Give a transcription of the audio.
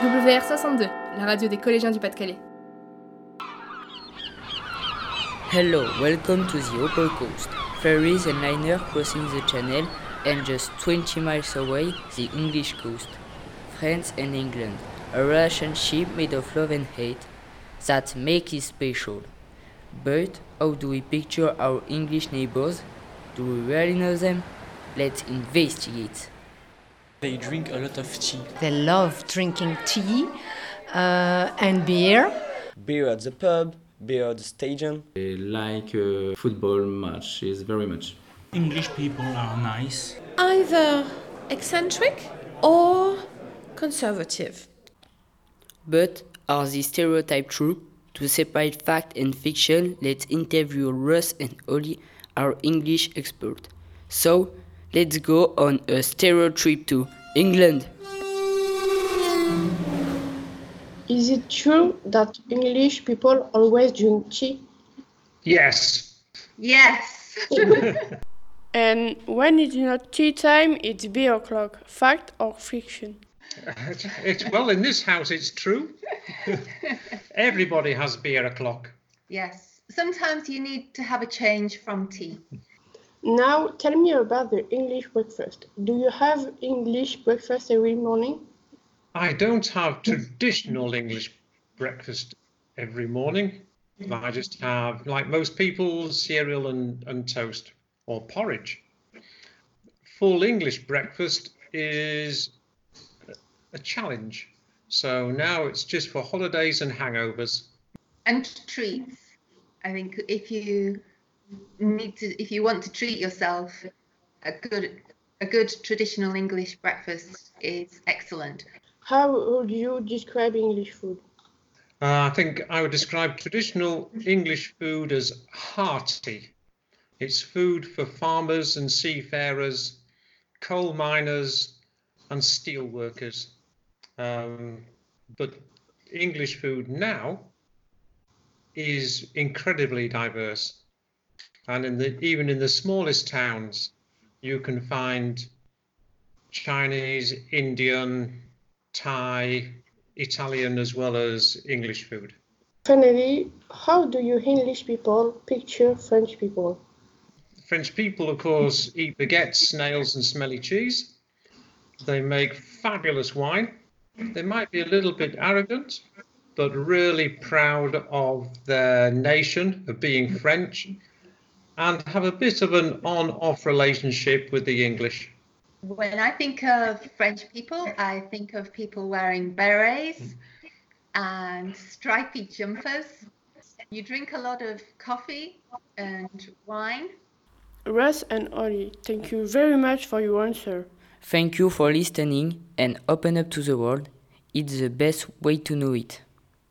WR62, la radio des collégiens du Pas-de-Calais. Hello, welcome to the Opal Coast. Ferries and liners crossing the channel and just 20 miles away, the English coast. France and England, a relationship made of love and hate that makes it special. But how do we picture our English neighbors? Do we really know them? Let's investigate. They drink a lot of tea. They love drinking tea uh, and beer. Beer at the pub, beer at the stadium. They like uh, football matches very much. English people are nice. Either eccentric or conservative. But are these stereotypes true? To separate fact and fiction, let's interview Russ and Ollie, our English expert. So, let's go on a stereo trip to England. Is it true that English people always drink tea? Yes. Yes. and when it's not tea time, it's beer o'clock. Fact or fiction? It's, it's, well, in this house, it's true. Everybody has beer o'clock. Yes. Sometimes you need to have a change from tea. Now, tell me about the English breakfast. Do you have English breakfast every morning? I don't have traditional English breakfast every morning. I just have, like most people, cereal and, and toast or porridge. Full English breakfast is a challenge. So now it's just for holidays and hangovers. And treats. I think if you need to, if you want to treat yourself, a good, a good traditional English breakfast is excellent. How would you describe English food? Uh, I think I would describe traditional English food as hearty. It's food for farmers and seafarers, coal miners, and steel workers. Um, but English food now is incredibly diverse. And in the, even in the smallest towns, you can find Chinese, Indian, Thai, Italian, as well as English food. Finally, how do you English people picture French people? French people, of course, eat baguettes, snails, and smelly cheese. They make fabulous wine. They might be a little bit arrogant, but really proud of their nation, of being French, and have a bit of an on off relationship with the English. When I think of French people, I think of people wearing berets and stripy jumpers. You drink a lot of coffee and wine. Russ and Ollie, thank you very much for your answer. Thank you for listening and open up to the world. It's the best way to know it.